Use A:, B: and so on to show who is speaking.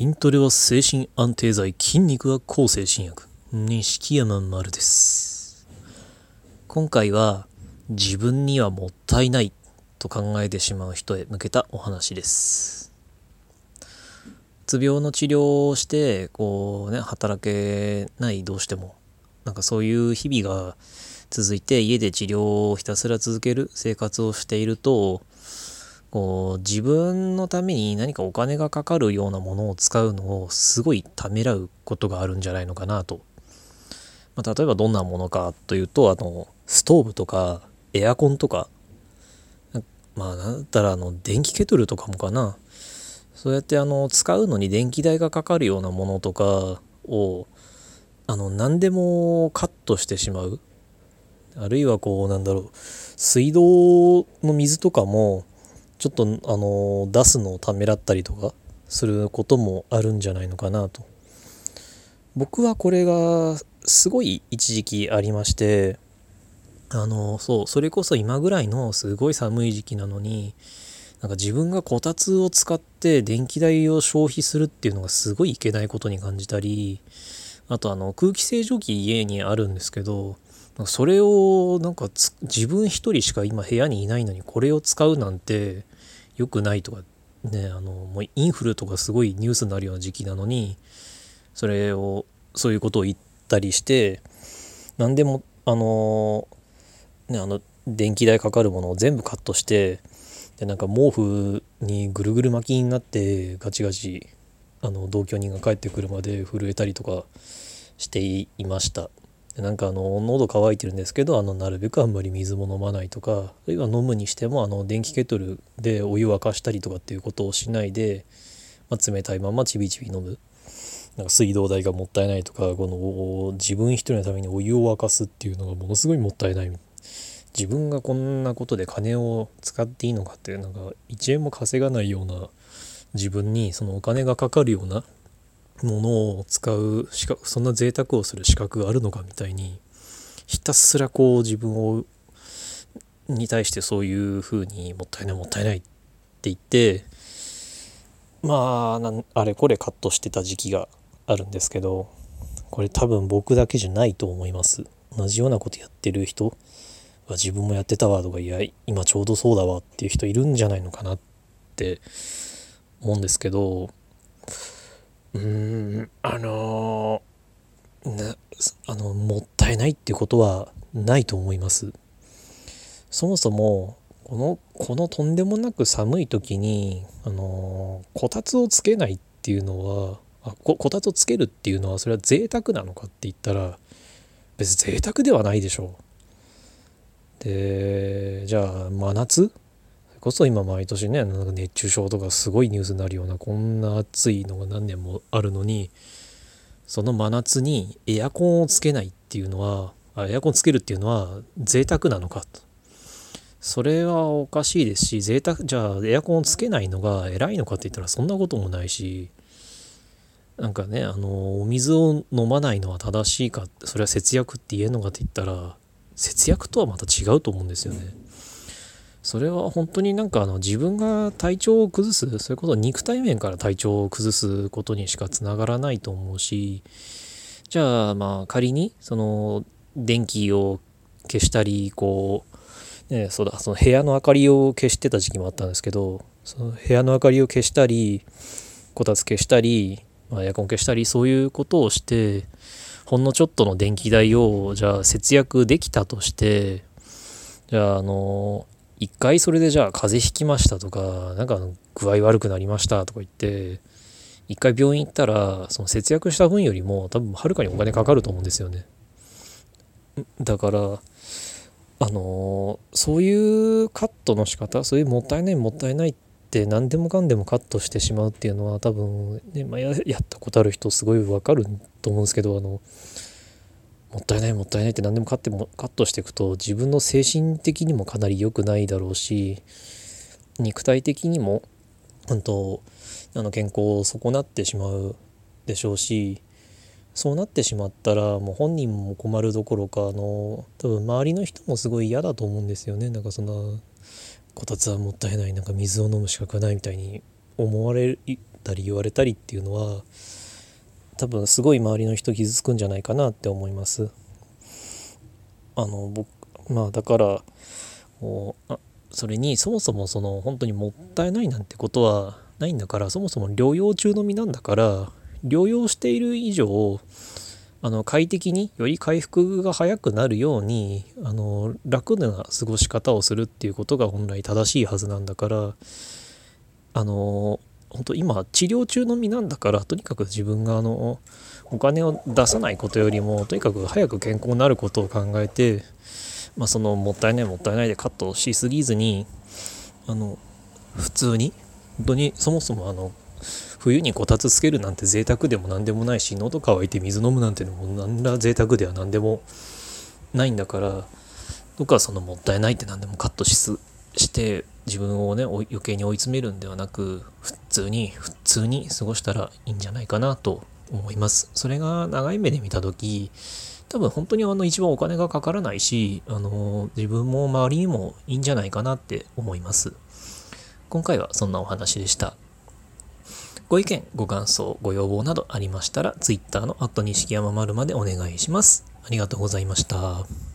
A: 筋トレは精神安定剤筋肉は抗精神薬。錦山丸です。今回は自分にはもったいないと考えてしまう人へ向けたお話です。うつ病の治療をしてこうね働けないどうしてもなんかそういう日々が続いて家で治療をひたすら続ける生活をしているとこう自分のために何かお金がかかるようなものを使うのをすごいためらうことがあるんじゃないのかなと。まあ、例えばどんなものかというとあのストーブとかエアコンとか。まあだったらあの電気ケトルとかもかな。そうやってあの使うのに電気代がかかるようなものとかをあの何でもカットしてしまう。あるいはこうなんだろう水道の水とかもちょっとあの出すのをためらったりとかすることもあるんじゃないのかなと。僕はこれがすごい一時期ありましてあのそうそれこそ今ぐらいのすごい寒い時期なのになんか自分がこたつを使って電気代を消費するっていうのがすごいいけないことに感じたりあとあの空気清浄機家にあるんですけどそれをなんか自分一人しか今部屋にいないのにこれを使うなんて良くないとかねあのもうインフルとかすごいニュースになるような時期なのにそれをそういうことを言ったりして何でもあのねあの電気代かかるものを全部カットしてでなんか毛布にぐるぐる巻きになってガチガチあの同居人が帰ってくるまで震えたりとかしていました。なんかあの喉乾いてるんですけどあのなるべくあんまり水も飲まないとかあるいは飲むにしてもあの電気ケトルでお湯沸かしたりとかっていうことをしないで、まあ、冷たいままちびちび飲む。なんか水道代がもったいないとかこの自分一人のためにお湯を沸かすっていうのがものすごいもったいない。自分がこんなことで金を使っていいのかってなんか1円も稼がないような自分にそのお金がかかるようなものを使う資格そんな贅沢をする資格があるのかみたいにひたすらこう自分をに対してそういうふうにもったいないもったいないって言ってまああれこれカットしてた時期があるんですけどこれ多分僕だけじゃないと思います。同じようなことやってる人は自分もやってたわとかいや今ちょうどそうだわっていう人いるんじゃないのかなって思うんですけどうん。あのなあのもったいないっていうことはないと思います。そもそもこのこのとんでもなく寒い時にあのこたつをつけないっていうのはあここたつをつけるっていうのはそれは贅沢なのかって言ったら別に贅沢ではないでしょう。でじゃあ真夏？こそ今毎年ねなんか熱中症とかすごいニュースになるようなこんな暑いのが何年もあるのにその真夏にエアコンをつけないっていうのはあエアコンつけるっていうのは贅沢なのかとそれはおかしいですし贅沢じゃあエアコンをつけないのが偉いのかって言ったらそんなこともないしなんかねあのお水を飲まないのは正しいかそれは節約って言えるのかって言ったら節約とはまた違うと思うんですよね。それは本当になんかあの自分が体調を崩すそれこそ肉体面から体調を崩すことにしかつながらないと思うしじゃあまあ仮にその電気を消したりこう、ね、そうだその部屋の明かりを消してた時期もあったんですけどその部屋の明かりを消したりこたつ消したり、まあ、エアコン消したりそういうことをしてほんのちょっとの電気代をじゃあ節約できたとしてじゃああの一回それでじゃあ風邪ひきましたとかなんか具合悪くなりましたとか言って一回病院行ったらその節約した分よりも多分はるかにお金かかると思うんですよね。だからあのそういうカットの仕方そういうもったいないもったいないって何でもかんでもカットしてしまうっていうのは多分、ねまあ、やったことある人すごいわかると思うんですけどあのもったいないもったいないって何でもカッてもカットしていくと自分の精神的にもかなり良くないだろうし肉体的にも本当あの健康を損なってしまうでしょうしそうなってしまったらもう本人も困るどころかあの多分周りの人もすごい嫌だと思うんですよね。なんかそんなこたつはもったいないなんか水を飲む資格ないみたいに思われたり言われたりっていうのは多分すごい周りの人傷つくんじゃないかなって思います。あの僕まあだからこうあそれにそもそもその本当にもったいないなんてことはないんだからそもそも療養中の身なんだから療養している以上あの快適により回復が早くなるようにあの楽な過ごし方をするっていうことが本来正しいはずなんだからあの本当今治療中の身なんだからとにかく自分があのお金を出さないことよりもとにかく早く健康になることを考えて、まあ、そのもったいないもったいないでカットしすぎずにあの普通に本当にそもそもあの冬にこたつつけるなんて贅沢でも何でもないし喉乾いて水飲むなんてのも何ら贅沢では何でもないんだからどっかそのもったいないって何でもカットしすして自分をね余計に追い詰めるんではなく普通に普通に過ごしたらいいんじゃないかなと思いますそれが長い目で見た時多分本当にあの一番お金がかからないしあの自分も周りにもいいんじゃないかなって思います今回はそんなお話でしたご意見、ご感想、ご要望などありましたら、Twitter の錦山丸までお願いします。ありがとうございました。